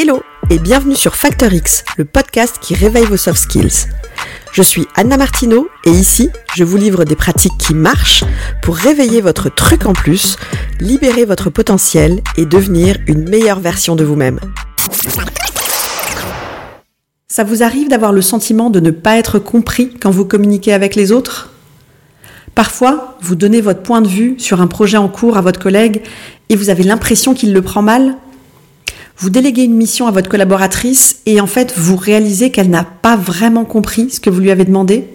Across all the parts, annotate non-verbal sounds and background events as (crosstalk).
Hello et bienvenue sur Factor X, le podcast qui réveille vos soft skills. Je suis Anna Martineau et ici, je vous livre des pratiques qui marchent pour réveiller votre truc en plus, libérer votre potentiel et devenir une meilleure version de vous-même. Ça vous arrive d'avoir le sentiment de ne pas être compris quand vous communiquez avec les autres? Parfois, vous donnez votre point de vue sur un projet en cours à votre collègue et vous avez l'impression qu'il le prend mal vous déléguez une mission à votre collaboratrice et en fait vous réalisez qu'elle n'a pas vraiment compris ce que vous lui avez demandé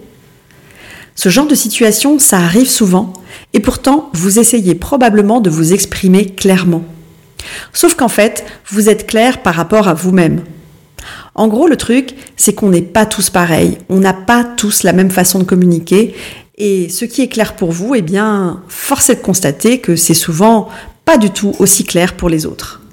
Ce genre de situation, ça arrive souvent et pourtant vous essayez probablement de vous exprimer clairement. Sauf qu'en fait, vous êtes clair par rapport à vous-même. En gros, le truc, c'est qu'on n'est pas tous pareils, on n'a pas tous la même façon de communiquer et ce qui est clair pour vous, eh bien, force est de constater que c'est souvent pas du tout aussi clair pour les autres.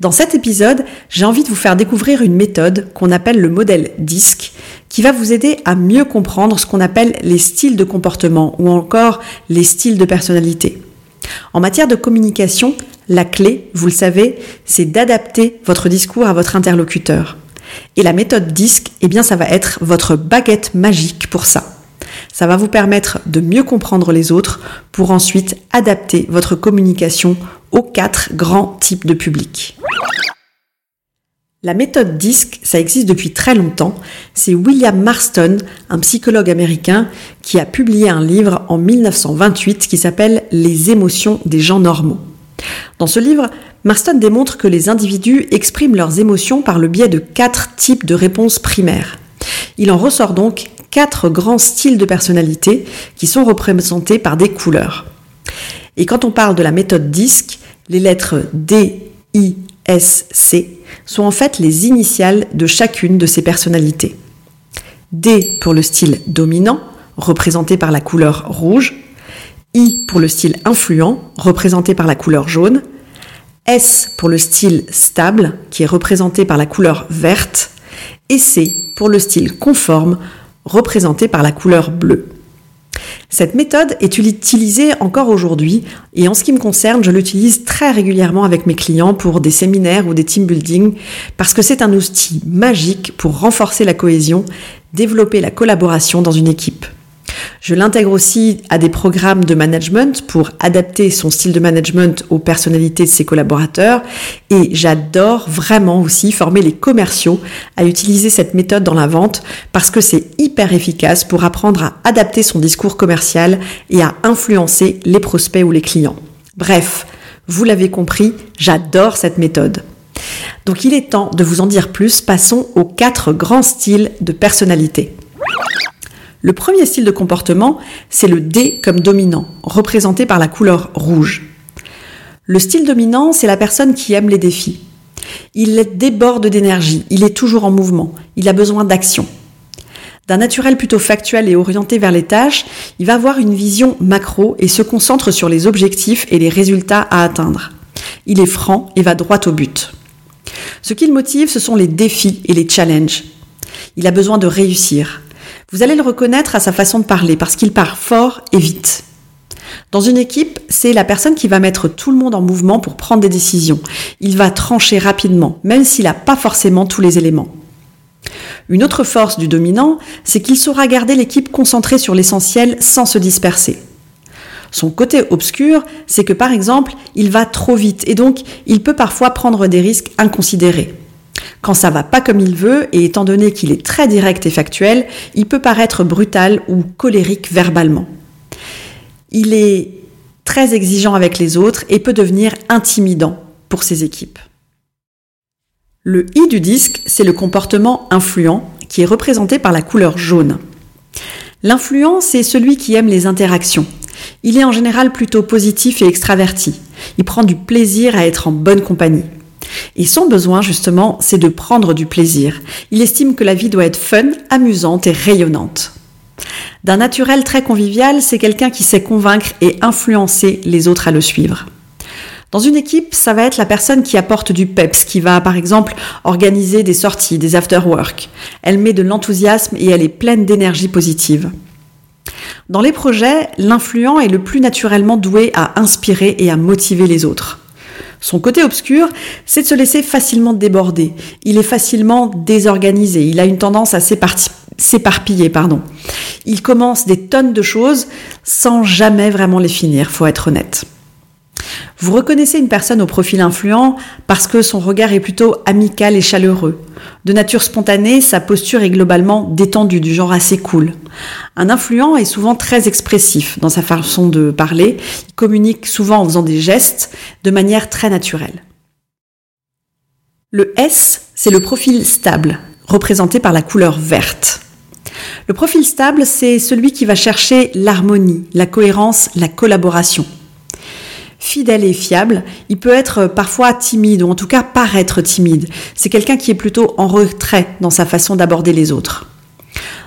Dans cet épisode, j'ai envie de vous faire découvrir une méthode qu'on appelle le modèle DISC, qui va vous aider à mieux comprendre ce qu'on appelle les styles de comportement ou encore les styles de personnalité. En matière de communication, la clé, vous le savez, c'est d'adapter votre discours à votre interlocuteur. Et la méthode DISC, eh bien, ça va être votre baguette magique pour ça. Ça va vous permettre de mieux comprendre les autres pour ensuite adapter votre communication aux quatre grands types de publics. La méthode DISC, ça existe depuis très longtemps. C'est William Marston, un psychologue américain, qui a publié un livre en 1928 qui s'appelle Les émotions des gens normaux. Dans ce livre, Marston démontre que les individus expriment leurs émotions par le biais de quatre types de réponses primaires. Il en ressort donc quatre grands styles de personnalité qui sont représentés par des couleurs. Et quand on parle de la méthode DISC, les lettres D, I, S, C sont en fait les initiales de chacune de ces personnalités. D pour le style dominant, représenté par la couleur rouge, I pour le style influent, représenté par la couleur jaune, S pour le style stable, qui est représenté par la couleur verte, et C pour le style conforme, représenté par la couleur bleue. Cette méthode est utilisée encore aujourd'hui et en ce qui me concerne, je l'utilise très régulièrement avec mes clients pour des séminaires ou des team building parce que c'est un outil magique pour renforcer la cohésion, développer la collaboration dans une équipe. Je l'intègre aussi à des programmes de management pour adapter son style de management aux personnalités de ses collaborateurs. Et j'adore vraiment aussi former les commerciaux à utiliser cette méthode dans la vente parce que c'est hyper efficace pour apprendre à adapter son discours commercial et à influencer les prospects ou les clients. Bref, vous l'avez compris, j'adore cette méthode. Donc il est temps de vous en dire plus, passons aux quatre grands styles de personnalité. Le premier style de comportement, c'est le D comme dominant, représenté par la couleur rouge. Le style dominant, c'est la personne qui aime les défis. Il déborde d'énergie, il est toujours en mouvement, il a besoin d'action. D'un naturel plutôt factuel et orienté vers les tâches, il va avoir une vision macro et se concentre sur les objectifs et les résultats à atteindre. Il est franc et va droit au but. Ce qui le motive, ce sont les défis et les challenges. Il a besoin de réussir. Vous allez le reconnaître à sa façon de parler parce qu'il part fort et vite. Dans une équipe, c'est la personne qui va mettre tout le monde en mouvement pour prendre des décisions. Il va trancher rapidement, même s'il n'a pas forcément tous les éléments. Une autre force du dominant, c'est qu'il saura garder l'équipe concentrée sur l'essentiel sans se disperser. Son côté obscur, c'est que par exemple, il va trop vite et donc il peut parfois prendre des risques inconsidérés. Quand ça va pas comme il veut, et étant donné qu'il est très direct et factuel, il peut paraître brutal ou colérique verbalement. Il est très exigeant avec les autres et peut devenir intimidant pour ses équipes. Le I du disque, c'est le comportement influent qui est représenté par la couleur jaune. L'influent, c'est celui qui aime les interactions. Il est en général plutôt positif et extraverti. Il prend du plaisir à être en bonne compagnie. Et son besoin, justement, c'est de prendre du plaisir. Il estime que la vie doit être fun, amusante et rayonnante. D'un naturel très convivial, c'est quelqu'un qui sait convaincre et influencer les autres à le suivre. Dans une équipe, ça va être la personne qui apporte du peps, qui va par exemple organiser des sorties, des after-work. Elle met de l'enthousiasme et elle est pleine d'énergie positive. Dans les projets, l'influent est le plus naturellement doué à inspirer et à motiver les autres. Son côté obscur, c'est de se laisser facilement déborder. Il est facilement désorganisé. Il a une tendance à s'éparpiller. Il commence des tonnes de choses sans jamais vraiment les finir, faut être honnête. Vous reconnaissez une personne au profil influent parce que son regard est plutôt amical et chaleureux. De nature spontanée, sa posture est globalement détendue, du genre assez cool. Un influent est souvent très expressif dans sa façon de parler, il communique souvent en faisant des gestes de manière très naturelle. Le S, c'est le profil stable, représenté par la couleur verte. Le profil stable, c'est celui qui va chercher l'harmonie, la cohérence, la collaboration fidèle et fiable, il peut être parfois timide, ou en tout cas paraître timide. C'est quelqu'un qui est plutôt en retrait dans sa façon d'aborder les autres.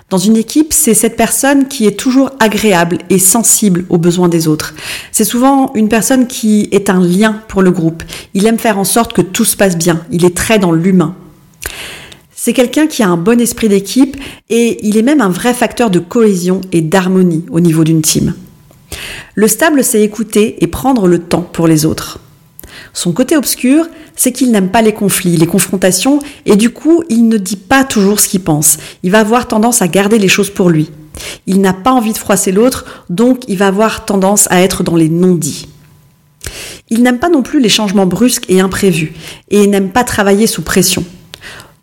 Dans une équipe, c'est cette personne qui est toujours agréable et sensible aux besoins des autres. C'est souvent une personne qui est un lien pour le groupe. Il aime faire en sorte que tout se passe bien. Il est très dans l'humain. C'est quelqu'un qui a un bon esprit d'équipe et il est même un vrai facteur de cohésion et d'harmonie au niveau d'une team. Le stable, c'est écouter et prendre le temps pour les autres. Son côté obscur, c'est qu'il n'aime pas les conflits, les confrontations, et du coup, il ne dit pas toujours ce qu'il pense. Il va avoir tendance à garder les choses pour lui. Il n'a pas envie de froisser l'autre, donc il va avoir tendance à être dans les non-dits. Il n'aime pas non plus les changements brusques et imprévus, et n'aime pas travailler sous pression.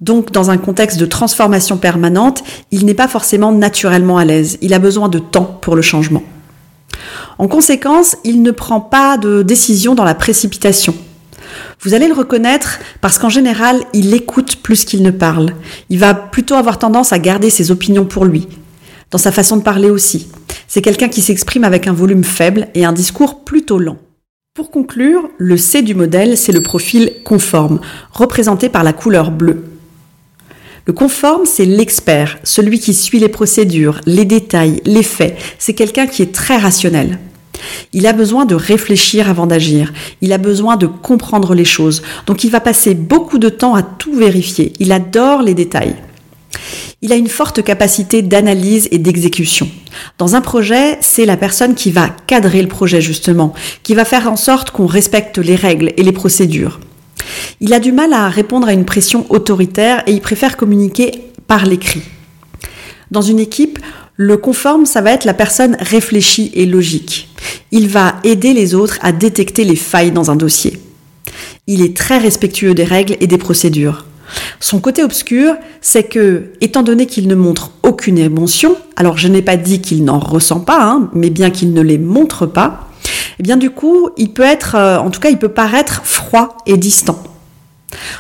Donc, dans un contexte de transformation permanente, il n'est pas forcément naturellement à l'aise. Il a besoin de temps pour le changement. En conséquence, il ne prend pas de décision dans la précipitation. Vous allez le reconnaître parce qu'en général, il écoute plus qu'il ne parle. Il va plutôt avoir tendance à garder ses opinions pour lui, dans sa façon de parler aussi. C'est quelqu'un qui s'exprime avec un volume faible et un discours plutôt lent. Pour conclure, le C du modèle, c'est le profil conforme, représenté par la couleur bleue. Le conforme, c'est l'expert, celui qui suit les procédures, les détails, les faits. C'est quelqu'un qui est très rationnel. Il a besoin de réfléchir avant d'agir. Il a besoin de comprendre les choses. Donc il va passer beaucoup de temps à tout vérifier. Il adore les détails. Il a une forte capacité d'analyse et d'exécution. Dans un projet, c'est la personne qui va cadrer le projet justement, qui va faire en sorte qu'on respecte les règles et les procédures. Il a du mal à répondre à une pression autoritaire et il préfère communiquer par l'écrit. Dans une équipe, le conforme, ça va être la personne réfléchie et logique. Il va aider les autres à détecter les failles dans un dossier. Il est très respectueux des règles et des procédures. Son côté obscur, c'est que, étant donné qu'il ne montre aucune émotion, alors je n'ai pas dit qu'il n'en ressent pas, hein, mais bien qu'il ne les montre pas, eh bien du coup, il peut être, euh, en tout cas, il peut paraître froid et distant.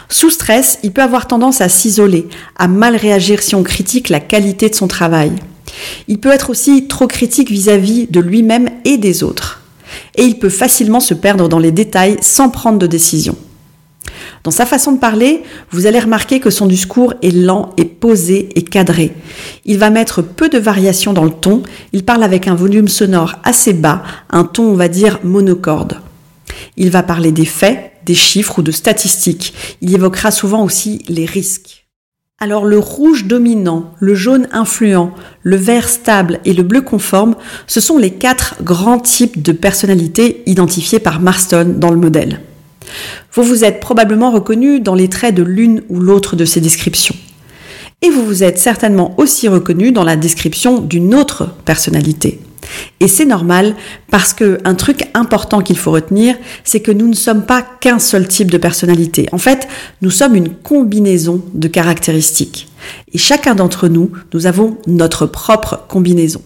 Sous stress, il peut avoir tendance à s'isoler, à mal réagir si on critique la qualité de son travail. Il peut être aussi trop critique vis-à-vis -vis de lui-même et des autres. Et il peut facilement se perdre dans les détails sans prendre de décision. Dans sa façon de parler, vous allez remarquer que son discours est lent et posé et cadré. Il va mettre peu de variations dans le ton, il parle avec un volume sonore assez bas, un ton on va dire monocorde. Il va parler des faits, des chiffres ou de statistiques. Il évoquera souvent aussi les risques. Alors le rouge dominant, le jaune influent, le vert stable et le bleu conforme, ce sont les quatre grands types de personnalités identifiés par Marston dans le modèle. Vous vous êtes probablement reconnu dans les traits de l'une ou l'autre de ces descriptions. Et vous vous êtes certainement aussi reconnu dans la description d'une autre personnalité. Et c'est normal parce que un truc important qu'il faut retenir, c'est que nous ne sommes pas qu'un seul type de personnalité. En fait, nous sommes une combinaison de caractéristiques. Et chacun d'entre nous, nous avons notre propre combinaison.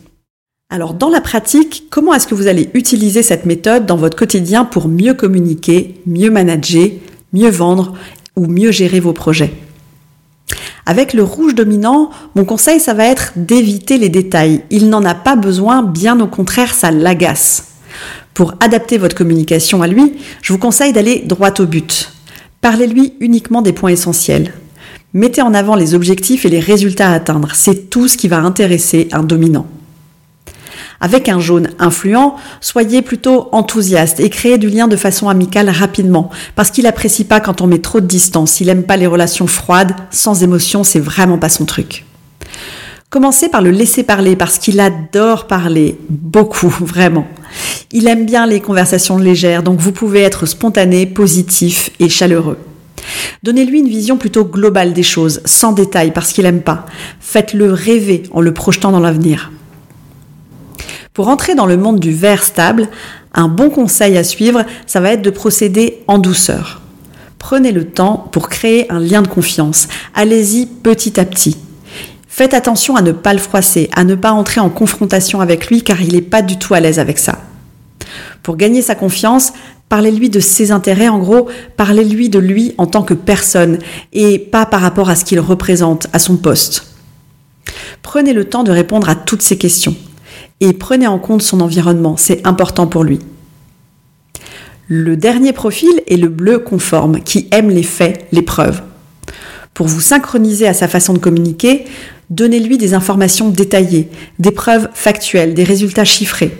Alors dans la pratique, comment est-ce que vous allez utiliser cette méthode dans votre quotidien pour mieux communiquer, mieux manager, mieux vendre ou mieux gérer vos projets? Avec le rouge dominant, mon conseil, ça va être d'éviter les détails. Il n'en a pas besoin, bien au contraire, ça l'agace. Pour adapter votre communication à lui, je vous conseille d'aller droit au but. Parlez-lui uniquement des points essentiels. Mettez en avant les objectifs et les résultats à atteindre. C'est tout ce qui va intéresser un dominant. Avec un jaune influent, soyez plutôt enthousiaste et créez du lien de façon amicale rapidement, parce qu'il apprécie pas quand on met trop de distance. Il aime pas les relations froides, sans émotion, c'est vraiment pas son truc. Commencez par le laisser parler parce qu'il adore parler, beaucoup, (laughs) vraiment. Il aime bien les conversations légères, donc vous pouvez être spontané, positif et chaleureux. Donnez-lui une vision plutôt globale des choses, sans détail, parce qu'il n'aime pas. Faites-le rêver en le projetant dans l'avenir. Pour entrer dans le monde du verre stable, un bon conseil à suivre, ça va être de procéder en douceur. Prenez le temps pour créer un lien de confiance. Allez-y petit à petit. Faites attention à ne pas le froisser, à ne pas entrer en confrontation avec lui car il n'est pas du tout à l'aise avec ça. Pour gagner sa confiance, parlez-lui de ses intérêts, en gros, parlez-lui de lui en tant que personne et pas par rapport à ce qu'il représente, à son poste. Prenez le temps de répondre à toutes ces questions et prenez en compte son environnement, c'est important pour lui. Le dernier profil est le bleu conforme, qui aime les faits, les preuves. Pour vous synchroniser à sa façon de communiquer, donnez-lui des informations détaillées, des preuves factuelles, des résultats chiffrés.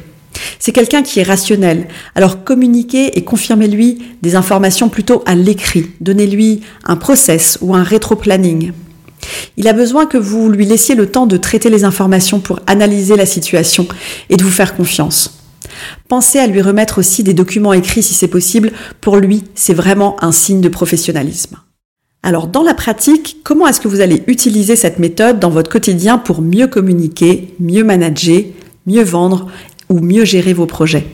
C'est quelqu'un qui est rationnel, alors communiquez et confirmez-lui des informations plutôt à l'écrit. Donnez-lui un process ou un rétro-planning. Il a besoin que vous lui laissiez le temps de traiter les informations pour analyser la situation et de vous faire confiance. Pensez à lui remettre aussi des documents écrits si c'est possible. Pour lui, c'est vraiment un signe de professionnalisme. Alors dans la pratique, comment est-ce que vous allez utiliser cette méthode dans votre quotidien pour mieux communiquer, mieux manager, mieux vendre ou mieux gérer vos projets?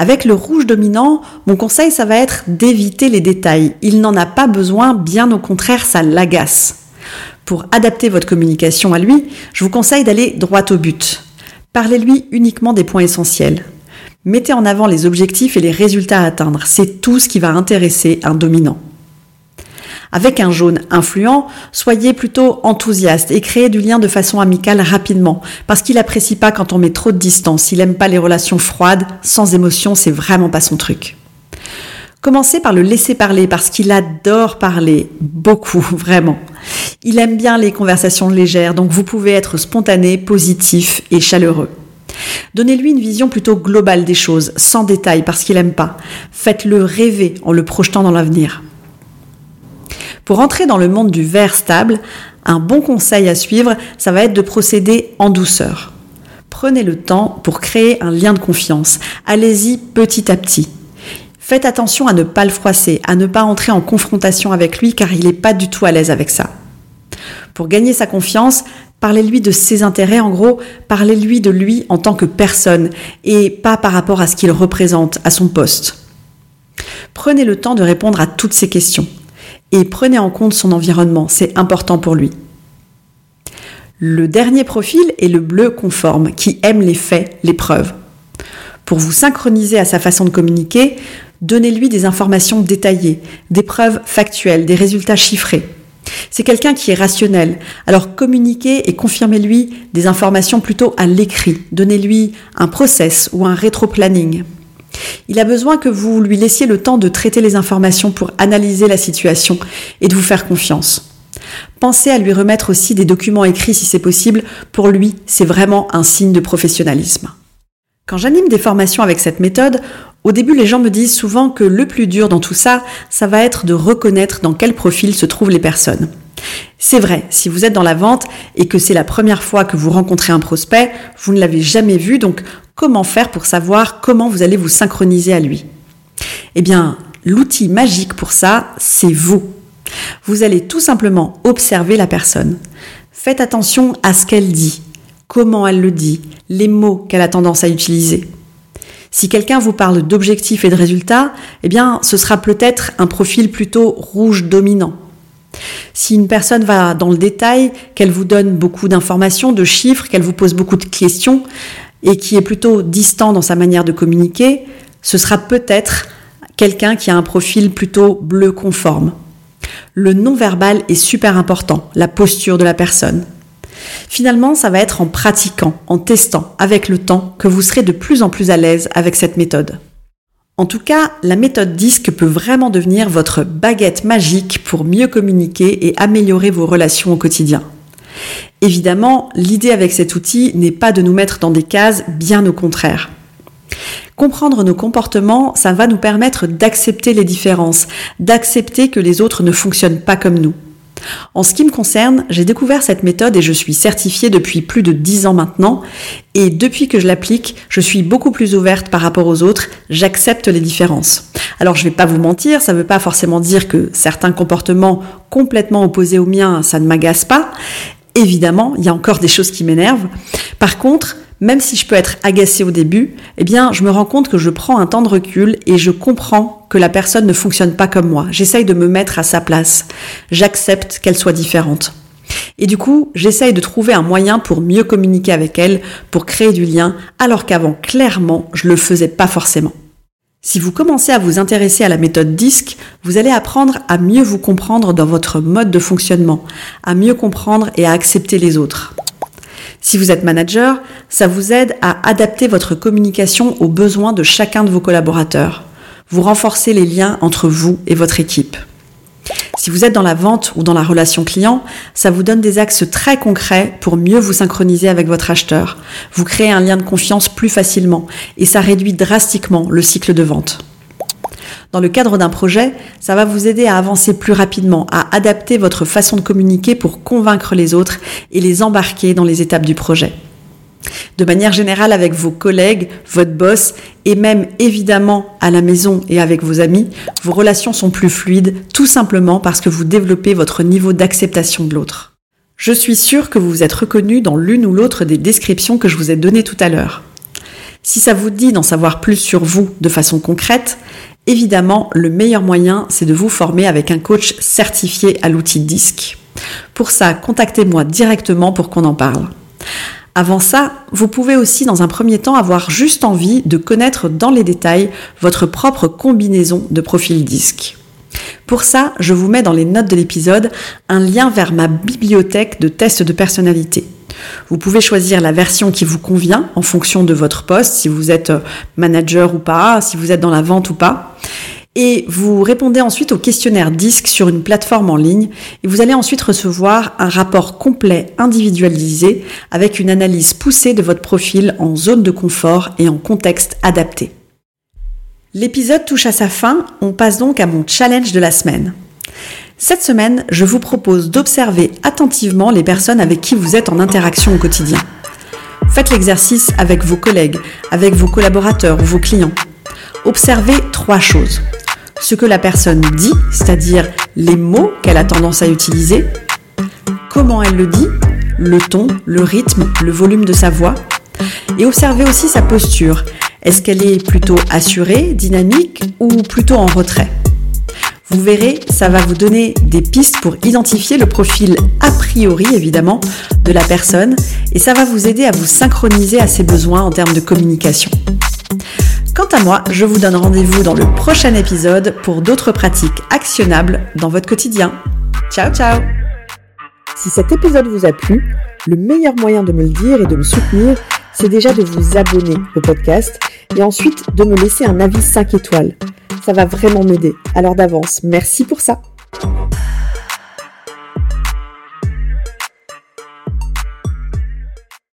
Avec le rouge dominant, mon conseil, ça va être d'éviter les détails. Il n'en a pas besoin, bien au contraire, ça l'agace. Pour adapter votre communication à lui, je vous conseille d'aller droit au but. Parlez-lui uniquement des points essentiels. Mettez en avant les objectifs et les résultats à atteindre. C'est tout ce qui va intéresser un dominant. Avec un jaune influent, soyez plutôt enthousiaste et créez du lien de façon amicale rapidement, parce qu'il apprécie pas quand on met trop de distance, il aime pas les relations froides, sans émotion, c'est vraiment pas son truc. Commencez par le laisser parler parce qu'il adore parler, beaucoup, (laughs) vraiment. Il aime bien les conversations légères, donc vous pouvez être spontané, positif et chaleureux. Donnez-lui une vision plutôt globale des choses, sans détail, parce qu'il aime pas. Faites-le rêver en le projetant dans l'avenir. Pour entrer dans le monde du verre stable, un bon conseil à suivre, ça va être de procéder en douceur. Prenez le temps pour créer un lien de confiance. Allez-y petit à petit. Faites attention à ne pas le froisser, à ne pas entrer en confrontation avec lui car il n'est pas du tout à l'aise avec ça. Pour gagner sa confiance, parlez-lui de ses intérêts, en gros, parlez-lui de lui en tant que personne et pas par rapport à ce qu'il représente, à son poste. Prenez le temps de répondre à toutes ces questions et prenez en compte son environnement, c'est important pour lui. Le dernier profil est le bleu conforme, qui aime les faits, les preuves. Pour vous synchroniser à sa façon de communiquer, donnez-lui des informations détaillées, des preuves factuelles, des résultats chiffrés. C'est quelqu'un qui est rationnel, alors communiquez et confirmez-lui des informations plutôt à l'écrit. Donnez-lui un process ou un rétro-planning. Il a besoin que vous lui laissiez le temps de traiter les informations pour analyser la situation et de vous faire confiance. Pensez à lui remettre aussi des documents écrits si c'est possible. Pour lui, c'est vraiment un signe de professionnalisme. Quand j'anime des formations avec cette méthode, au début, les gens me disent souvent que le plus dur dans tout ça, ça va être de reconnaître dans quel profil se trouvent les personnes. C'est vrai, si vous êtes dans la vente et que c'est la première fois que vous rencontrez un prospect, vous ne l'avez jamais vu, donc comment faire pour savoir comment vous allez vous synchroniser à lui? Eh bien, l'outil magique pour ça, c'est vous. Vous allez tout simplement observer la personne. Faites attention à ce qu'elle dit, comment elle le dit, les mots qu'elle a tendance à utiliser. Si quelqu'un vous parle d'objectifs et de résultats, eh bien, ce sera peut-être un profil plutôt rouge dominant. Si une personne va dans le détail, qu'elle vous donne beaucoup d'informations, de chiffres, qu'elle vous pose beaucoup de questions et qui est plutôt distant dans sa manière de communiquer, ce sera peut-être quelqu'un qui a un profil plutôt bleu conforme. Le non-verbal est super important, la posture de la personne. Finalement, ça va être en pratiquant, en testant avec le temps que vous serez de plus en plus à l'aise avec cette méthode. En tout cas, la méthode DISC peut vraiment devenir votre baguette magique pour mieux communiquer et améliorer vos relations au quotidien. Évidemment, l'idée avec cet outil n'est pas de nous mettre dans des cases, bien au contraire. Comprendre nos comportements, ça va nous permettre d'accepter les différences, d'accepter que les autres ne fonctionnent pas comme nous. En ce qui me concerne, j'ai découvert cette méthode et je suis certifiée depuis plus de 10 ans maintenant. Et depuis que je l'applique, je suis beaucoup plus ouverte par rapport aux autres, j'accepte les différences. Alors je vais pas vous mentir, ça ne veut pas forcément dire que certains comportements complètement opposés aux miens, ça ne m'agace pas. Évidemment, il y a encore des choses qui m'énervent. Par contre, même si je peux être agacée au début, eh bien, je me rends compte que je prends un temps de recul et je comprends que la personne ne fonctionne pas comme moi. J'essaye de me mettre à sa place. J'accepte qu'elle soit différente. Et du coup, j'essaye de trouver un moyen pour mieux communiquer avec elle, pour créer du lien, alors qu'avant, clairement, je le faisais pas forcément. Si vous commencez à vous intéresser à la méthode DISC, vous allez apprendre à mieux vous comprendre dans votre mode de fonctionnement, à mieux comprendre et à accepter les autres. Si vous êtes manager, ça vous aide à adapter votre communication aux besoins de chacun de vos collaborateurs. Vous renforcez les liens entre vous et votre équipe. Si vous êtes dans la vente ou dans la relation client, ça vous donne des axes très concrets pour mieux vous synchroniser avec votre acheteur. Vous créez un lien de confiance plus facilement et ça réduit drastiquement le cycle de vente. Dans le cadre d'un projet, ça va vous aider à avancer plus rapidement, à adapter votre façon de communiquer pour convaincre les autres et les embarquer dans les étapes du projet. De manière générale, avec vos collègues, votre boss et même évidemment à la maison et avec vos amis, vos relations sont plus fluides tout simplement parce que vous développez votre niveau d'acceptation de l'autre. Je suis sûre que vous vous êtes reconnu dans l'une ou l'autre des descriptions que je vous ai données tout à l'heure. Si ça vous dit d'en savoir plus sur vous de façon concrète, Évidemment, le meilleur moyen, c'est de vous former avec un coach certifié à l'outil DISC. Pour ça, contactez-moi directement pour qu'on en parle. Avant ça, vous pouvez aussi dans un premier temps avoir juste envie de connaître dans les détails votre propre combinaison de profil DISC. Pour ça, je vous mets dans les notes de l'épisode un lien vers ma bibliothèque de tests de personnalité. Vous pouvez choisir la version qui vous convient en fonction de votre poste, si vous êtes manager ou pas, si vous êtes dans la vente ou pas. Et vous répondez ensuite au questionnaire DISC sur une plateforme en ligne et vous allez ensuite recevoir un rapport complet individualisé avec une analyse poussée de votre profil en zone de confort et en contexte adapté. L'épisode touche à sa fin, on passe donc à mon challenge de la semaine. Cette semaine, je vous propose d'observer attentivement les personnes avec qui vous êtes en interaction au quotidien. Faites l'exercice avec vos collègues, avec vos collaborateurs ou vos clients. Observez trois choses. Ce que la personne dit, c'est-à-dire les mots qu'elle a tendance à utiliser, comment elle le dit, le ton, le rythme, le volume de sa voix, et observez aussi sa posture. Est-ce qu'elle est plutôt assurée, dynamique ou plutôt en retrait? Vous verrez, ça va vous donner des pistes pour identifier le profil a priori, évidemment, de la personne et ça va vous aider à vous synchroniser à ses besoins en termes de communication. Quant à moi, je vous donne rendez-vous dans le prochain épisode pour d'autres pratiques actionnables dans votre quotidien. Ciao ciao Si cet épisode vous a plu, le meilleur moyen de me le dire et de me soutenir, c'est déjà de vous abonner au podcast et ensuite de me laisser un avis 5 étoiles. Ça va vraiment m'aider. Alors d'avance, merci pour ça.